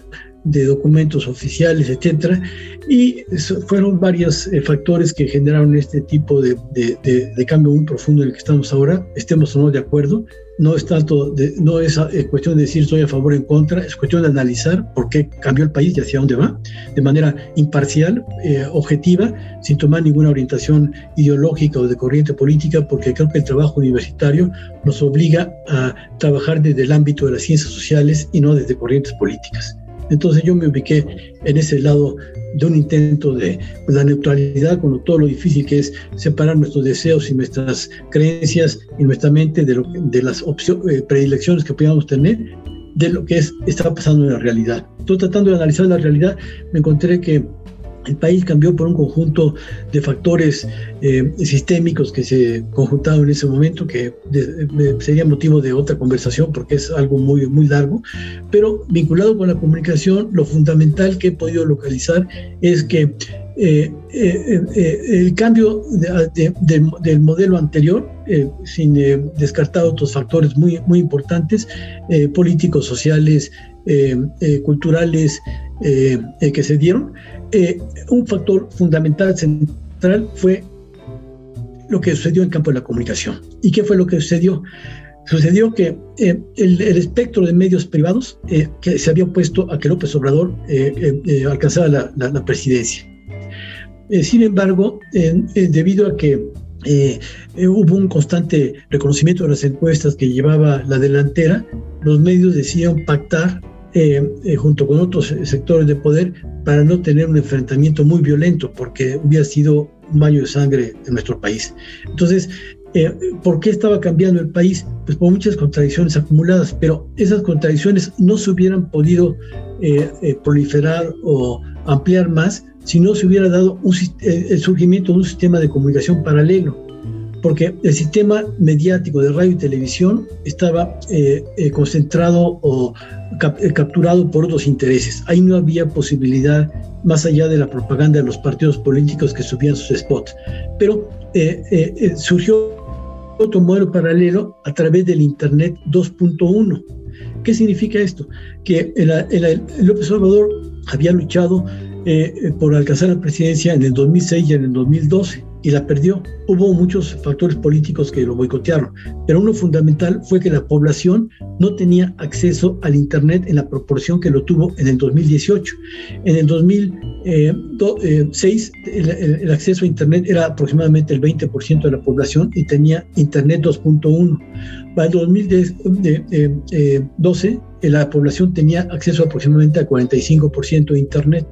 de documentos oficiales, etcétera, y fueron varios eh, factores que generaron este tipo de, de, cambio muy profundo en el que estamos ahora, estemos o no de acuerdo, no es tanto, no es eh, cuestión de decir estoy a favor o en contra, es cuestión de analizar por qué cambió el país y hacia dónde va, de manera imparcial, eh, objetiva, sin tomar ninguna orientación ideológica o de corriente política, porque creo que el trabajo universitario nos obliga a trabajar desde el ámbito de las ciencias sociales y no desde corrientes políticas. Entonces yo me ubiqué en ese lado de un intento de la neutralidad, con todo lo difícil que es separar nuestros deseos y nuestras creencias y nuestra mente de, lo, de las eh, predilecciones que podíamos tener, de lo que es, está pasando en la realidad. Estoy tratando de analizar la realidad, me encontré que el país cambió por un conjunto de factores eh, sistémicos que se conjuntaron en ese momento, que sería motivo de otra conversación porque es algo muy, muy largo, pero vinculado con la comunicación, lo fundamental que he podido localizar es que eh, eh, el cambio del modelo anterior, sin descartar otros factores muy, muy importantes, políticos, sociales, culturales, que se dieron, eh, un factor fundamental, central, fue lo que sucedió en el campo de la comunicación. ¿Y qué fue lo que sucedió? Sucedió que eh, el, espectro de medios privados eh, que se había opuesto a que López Obrador alcanzara la, la presidencia. sin embargo, debido a que hubo un constante reconocimiento de las encuestas que llevaba la delantera, los medios decidieron pactar eh, eh, junto con otros sectores de poder para no tener un enfrentamiento muy violento, porque hubiera sido un baño de sangre en nuestro país. Entonces, eh, ¿por qué estaba cambiando el país? Pues por muchas contradicciones acumuladas, pero esas contradicciones no se hubieran podido proliferar o ampliar más si no se hubiera dado el surgimiento de un sistema de comunicación paralelo porque el sistema mediático de radio y televisión estaba eh, eh, concentrado o eh, capturado por otros intereses. Ahí no había posibilidad, más allá de la propaganda de los partidos políticos que subían sus spots. Pero surgió otro modelo paralelo a través del Internet 2.1. ¿Qué significa esto? Que el, el, López Obrador había luchado por alcanzar la presidencia en el 2006 y en el 2012 y la perdió. Hubo muchos factores políticos que lo boicotearon, pero uno fundamental fue que la población no tenía acceso al Internet en la proporción que lo tuvo en el 2018. En el 2006 el, acceso a Internet era aproximadamente el 20% de la población y tenía Internet 2.1. Para el 2012 la población tenía acceso aproximadamente al 45% de Internet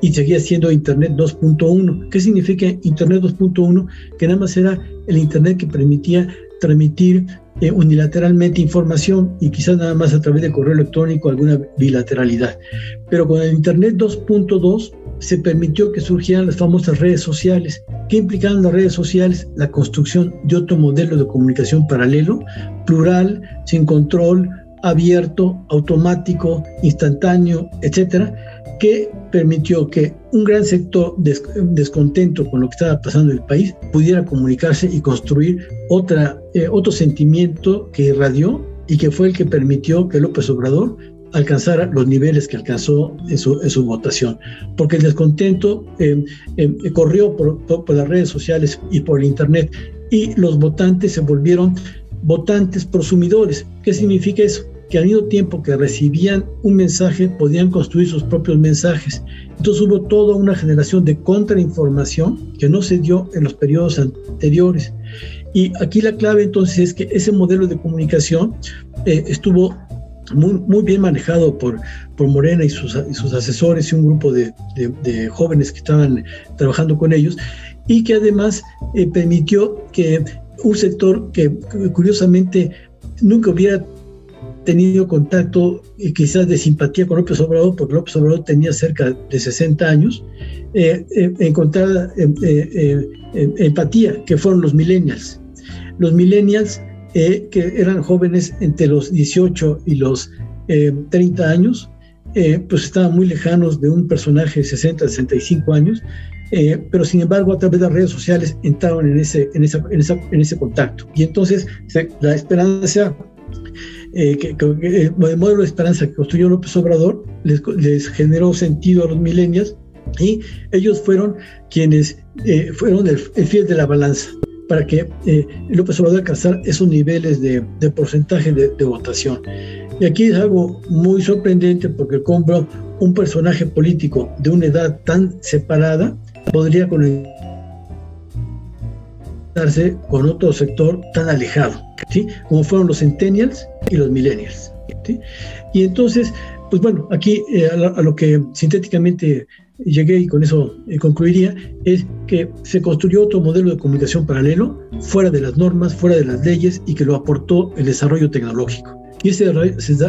y seguía siendo Internet 2.1. ¿Qué significa Internet 2.1? Que nada más era el Internet que permitía transmitir eh, unilateralmente información y quizás nada más a través de correo electrónico alguna bilateralidad. Pero con el Internet 2.2 se permitió que surgieran las famosas redes sociales. ¿Qué implicaban las redes sociales? La construcción de otro modelo de comunicación paralelo, plural, sin control, abierto, automático, instantáneo, etcétera, que permitió que un gran sector descontento con lo que estaba pasando en el país pudiera comunicarse y construir otra, eh, otro sentimiento que irradió y que fue el que permitió que López Obrador alcanzara los niveles que alcanzó en su, votación. Porque el descontento eh, eh, corrió por, por las redes sociales y por el Internet y los votantes se volvieron votantes prosumidores. ¿Qué significa eso? Que al mismo tiempo que recibían un mensaje, podían construir sus propios mensajes. Entonces hubo toda una generación de contrainformación que no se dio en los periodos anteriores. Y aquí la clave entonces es que ese modelo de comunicación eh, estuvo muy, bien manejado por, por Morena y sus, asesores y un grupo de, de, jóvenes que estaban trabajando con ellos, y que además eh, permitió que un sector que curiosamente nunca hubiera tenido contacto y quizás de simpatía con López Obrador, porque López Obrador tenía cerca de 60 años, eh, eh, encontrar eh, empatía, que fueron los millennials. Los millennials, que eran jóvenes entre los 18 y los 30 años, pues estaban muy lejanos de un personaje de 60, 65 años, eh, pero sin embargo a través de las redes sociales entraron en ese, en esa, en esa, en ese contacto. Y entonces la esperanza, eh, que, el modelo de esperanza que construyó López Obrador les, les generó sentido a los milenios y ellos fueron quienes eh, fueron el, fiel de la balanza para que López Obrador alcanzara esos niveles de, de porcentaje de, de, votación. Y aquí es algo muy sorprendente porque compro un personaje político de una edad tan separada podría conectarse con otro sector tan alejado, ¿sí? como fueron los centennials y los millennials. ¿sí? Y entonces, pues bueno, aquí eh, a, lo, que sintéticamente llegué y con eso eh, concluiría, es que se construyó otro modelo de comunicación paralelo, fuera de las normas, fuera de las leyes y que lo aportó el desarrollo tecnológico. Y ese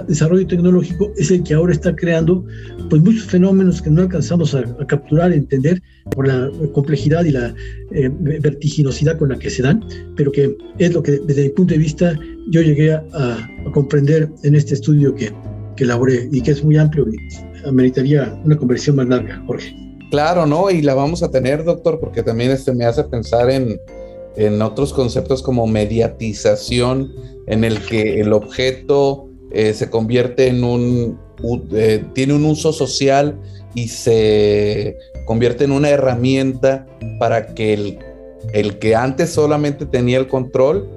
desarrollo tecnológico es el que ahora está creando pues, muchos fenómenos que no alcanzamos a, capturar, a entender por la complejidad y la eh, vertiginosidad con la que se dan, pero que es lo que desde mi punto de vista yo llegué a, comprender en este estudio que, que elaboré y que es muy amplio y ameritaría una conversación más larga, Jorge. Claro, ¿no? Y la vamos a tener, doctor, porque también este me hace pensar en, en otros conceptos como mediatización, en el que el objeto eh, se convierte en un, eh, tiene un uso social y se convierte en una herramienta para que el, el que antes solamente tenía el control,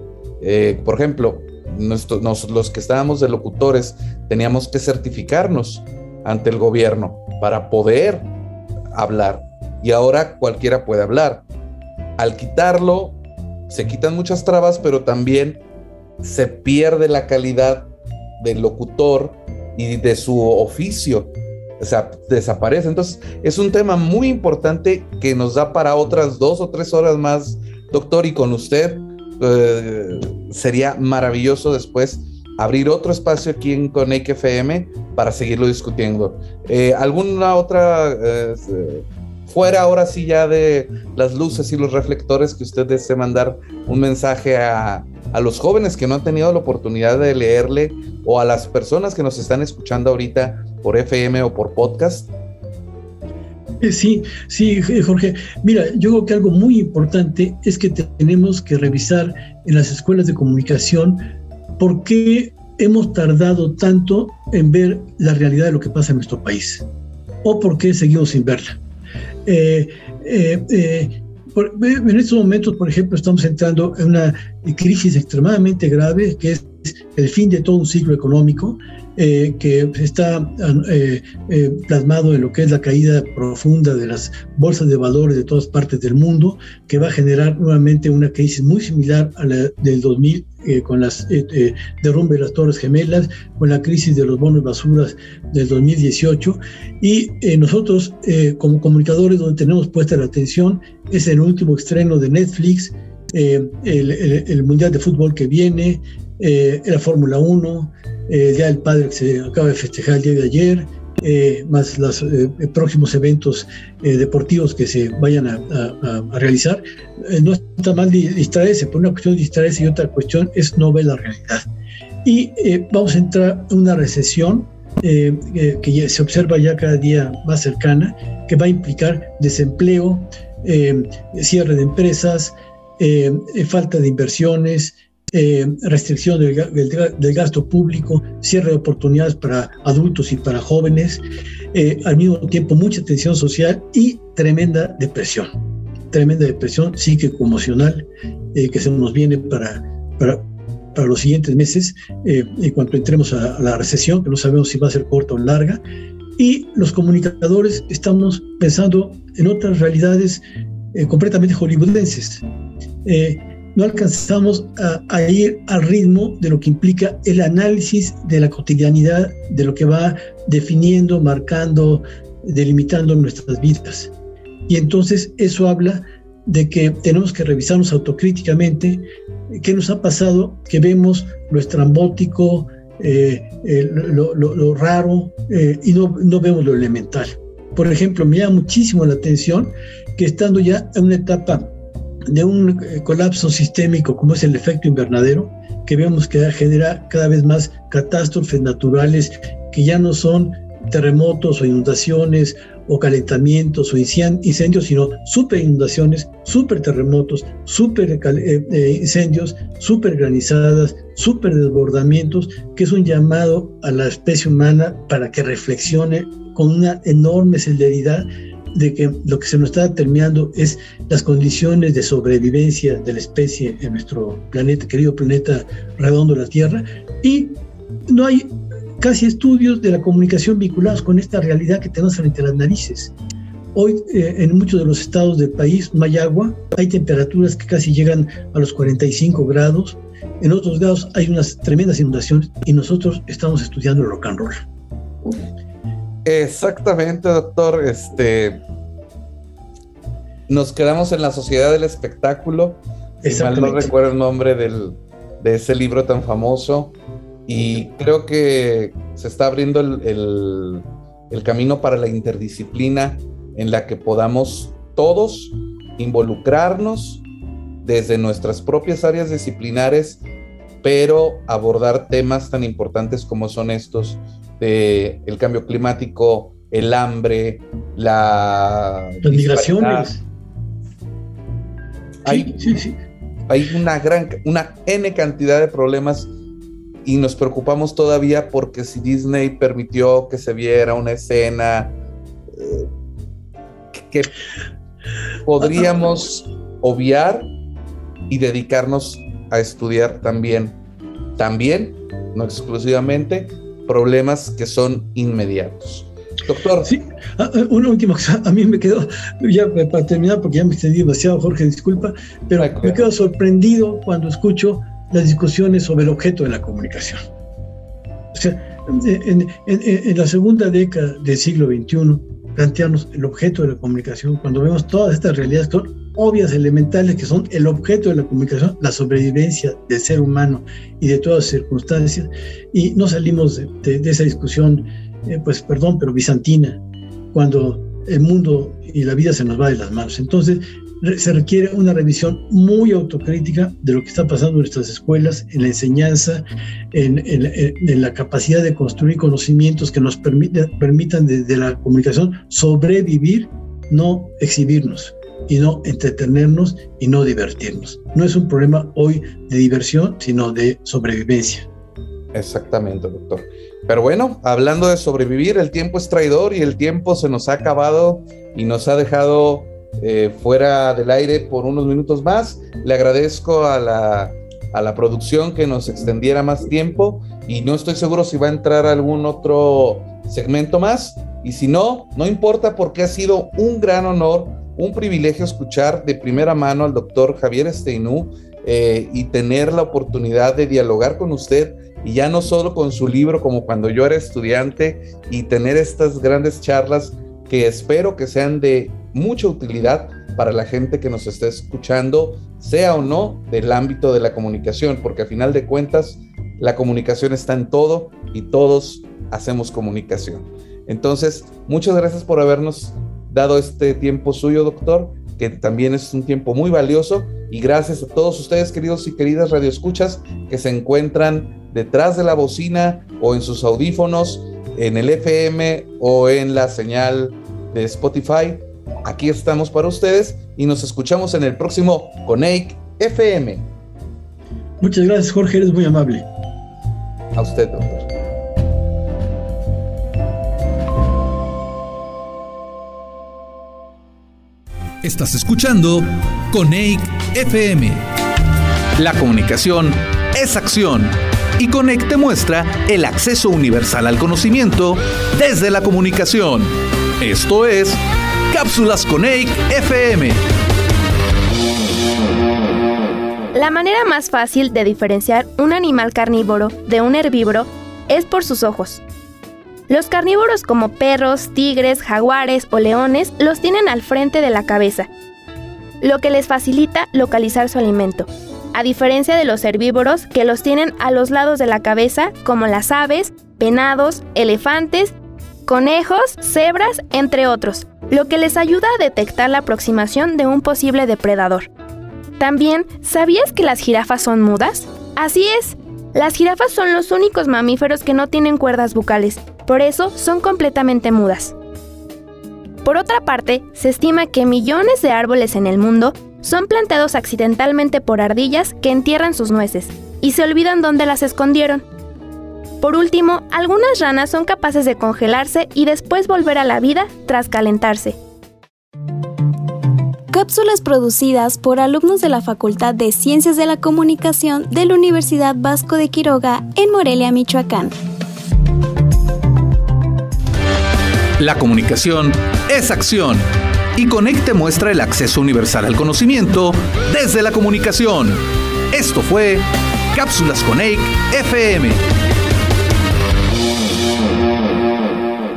eh, por ejemplo, los que estábamos de locutores teníamos que certificarnos ante el gobierno para poder hablar y ahora cualquiera puede hablar. Al quitarlo, se quitan muchas trabas, pero también se pierde la calidad del locutor y de su oficio. O sea, desaparece. Entonces, es un tema muy importante que nos da para otras dos o tres horas más, doctor, y con usted eh, sería maravilloso después abrir otro espacio aquí en Connect FM para seguirlo discutiendo. Eh, ¿Alguna otra eh, fuera ahora sí ya de las luces y los reflectores que usted desee mandar un mensaje a, los jóvenes que no han tenido la oportunidad de leerle o a las personas que nos están escuchando ahorita por FM o por podcast? Eh, sí, sí, Jorge. Mira, yo creo que algo muy importante es que tenemos que revisar en las escuelas de comunicación por qué hemos tardado tanto en ver la realidad de lo que pasa en nuestro país o por qué seguimos sin verla. Eh, eh, eh, en estos momentos, por ejemplo, estamos entrando en una crisis extremadamente grave, que es el fin de todo un ciclo económico, que está plasmado en lo que es la caída profunda de las bolsas de valores de todas partes del mundo, que va a generar nuevamente una crisis muy similar a la del 2000 con las derrumbe de las Torres Gemelas, con la crisis de los bonos basuras del 2018. Y nosotros, como comunicadores, donde tenemos puesta la atención es el último estreno de Netflix, el, el, Mundial de Fútbol que viene, la Fórmula 1, el Padre que se acaba de festejar el día de ayer, eh, más los eh, próximos eventos eh, deportivos que se vayan a, realizar, no está mal distraerse, por una cuestión distraerse y otra cuestión es no ver la realidad. Y vamos a entrar en una recesión que se observa ya cada día más cercana, que va a implicar desempleo, cierre de empresas, falta de inversiones, eh, restricción del, gasto público, cierre de oportunidades para adultos y para jóvenes, eh, al mismo tiempo mucha tensión social y tremenda depresión, tremenda depresión psíquico-emocional eh, que se nos viene para, para, para los siguientes meses, en cuanto entremos a, a la recesión, que no sabemos si va a ser corta o larga, y los comunicadores estamos pensando en otras realidades completamente hollywoodenses. Eh, no alcanzamos a, ir al ritmo de lo que implica el análisis de la cotidianidad, de lo que va definiendo, marcando, delimitando nuestras vidas. Y entonces eso habla de que tenemos que revisarnos autocríticamente qué nos ha pasado, que vemos lo estrambótico, eh, lo, raro eh, y no, no vemos lo elemental. Por ejemplo, me llama muchísimo la atención que estando ya en una etapa de un eh, colapso sistémico como es el efecto invernadero, que vemos que genera cada vez más catástrofes naturales que ya no son terremotos o inundaciones o calentamientos o incendios, sino super inundaciones, super terremotos, super eh, eh, incendios, super granizadas, super desbordamientos, que es un llamado a la especie humana para que reflexione con una enorme celeridad de que lo que se nos está determinando es las condiciones de sobrevivencia de la especie en nuestro planeta, querido planeta redondo la Tierra, y no hay casi estudios de la comunicación vinculados con esta realidad que tenemos frente a las narices. Hoy eh, en muchos de los estados del país no hay agua, hay temperaturas que casi llegan a los 45 grados, en otros grados hay unas tremendas inundaciones y nosotros estamos estudiando el rock and roll. Exactamente, doctor. Este, nos quedamos en la sociedad del espectáculo. Si mal no recuerdo el nombre de ese libro tan famoso. Y creo que se está abriendo el, el camino para la interdisciplina en la que podamos todos involucrarnos desde nuestras propias áreas disciplinares, pero abordar temas tan importantes como son estos el cambio climático, el hambre, la... Las migraciones. Hay, hay una gran, una N cantidad de problemas y nos preocupamos todavía porque si Disney permitió que se viera una escena eh, que podríamos obviar y dedicarnos a estudiar también, también, no exclusivamente, problemas que son inmediatos. Doctor. Sí, ah, ah, una última cosa, a mí me quedó, ya para terminar, porque ya me extendí demasiado, Jorge, disculpa, pero me quedo sorprendido cuando escucho las discusiones sobre el objeto de la comunicación. O sea, en, en la segunda década del siglo XXI, plantearnos el objeto de la comunicación, cuando vemos todas estas realidades son obvias, elementales, que son el objeto de la comunicación, la sobrevivencia del ser humano y de todas circunstancias, y no salimos de, esa discusión, eh, pues perdón, pero bizantina, cuando el mundo y la vida se nos va de las manos. Entonces, se requiere una revisión muy autocrítica de lo que está pasando en nuestras escuelas, en la enseñanza, en, la capacidad de construir conocimientos que nos permitan desde la comunicación sobrevivir, no exhibirnos y no entretenernos y no divertirnos. No es un problema hoy de diversión, sino de sobrevivencia. Exactamente, doctor. Pero bueno, hablando de sobrevivir, el tiempo es traidor y el tiempo se nos ha acabado y nos ha dejado eh, fuera del aire por unos minutos más. Le agradezco a la, a la producción que nos extendiera más tiempo y no estoy seguro si va a entrar algún otro segmento más. Y si no, no importa porque ha sido un gran honor, un privilegio escuchar de primera mano al doctor Javier Steinú, eh, y tener la oportunidad de dialogar con usted y ya no solo con su libro como cuando yo era estudiante y tener estas grandes charlas que espero que sean de mucha utilidad para la gente que nos esté escuchando, sea o no del ámbito de la comunicación, porque a final de cuentas la comunicación está en todo y todos hacemos comunicación. Entonces, muchas gracias por habernos dado este tiempo suyo, doctor, que también es un tiempo muy valioso. Y gracias a todos ustedes, queridos y queridas radioescuchas, que se encuentran detrás de la bocina o en sus audífonos, en el FM o en la señal de Spotify. Aquí estamos para ustedes y nos escuchamos en el próximo Coneic FM. Muchas gracias, Jorge, eres muy amable. A usted, doctor. Estás escuchando Coneic FM. La comunicación es acción y Coneic te muestra el acceso universal al conocimiento desde la comunicación. Esto es Cápsulas Coneic FM. La manera más fácil de diferenciar un animal carnívoro de un herbívoro es por sus ojos. Los carnívoros como perros, tigres, jaguares o leones los tienen al frente de la cabeza, lo que les facilita localizar su alimento, a diferencia de los herbívoros que los tienen a los lados de la cabeza como las aves, venados, elefantes, conejos, cebras, entre otros, lo que les ayuda a detectar la aproximación de un posible depredador. También, ¿sabías que las jirafas son mudas? Así es, las jirafas son los únicos mamíferos que no tienen cuerdas bucales, por eso son completamente mudas. Por otra parte, se estima que millones de árboles en el mundo son plantados accidentalmente por ardillas que entierran sus nueces y se olvidan dónde las escondieron. Por último, algunas ranas son capaces de congelarse y después volver a la vida tras calentarse. Cápsulas producidas por alumnos de la Facultad de Ciencias de la Comunicación de la Universidad Vasco de Quiroga en Morelia, Michoacán. La comunicación es acción y Conecte muestra el acceso universal al conocimiento desde la comunicación. Esto fue Cápsulas Coneic FM.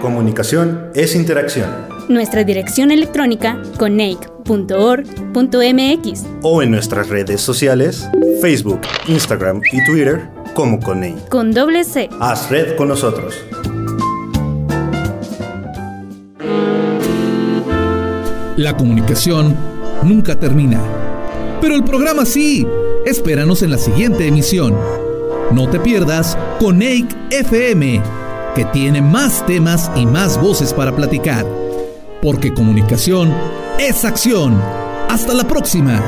Comunicación es interacción. Nuestra dirección electrónica coneic.org.mx O en nuestras redes sociales, Facebook, Instagram y Twitter como Coneic. con doble C. Haz red con nosotros. La comunicación nunca termina. Pero el programa sí. Espéranos en la siguiente emisión. No te pierdas Coneic FM, que tiene más temas y más voces para platicar. Porque comunicación es acción. Hasta la próxima.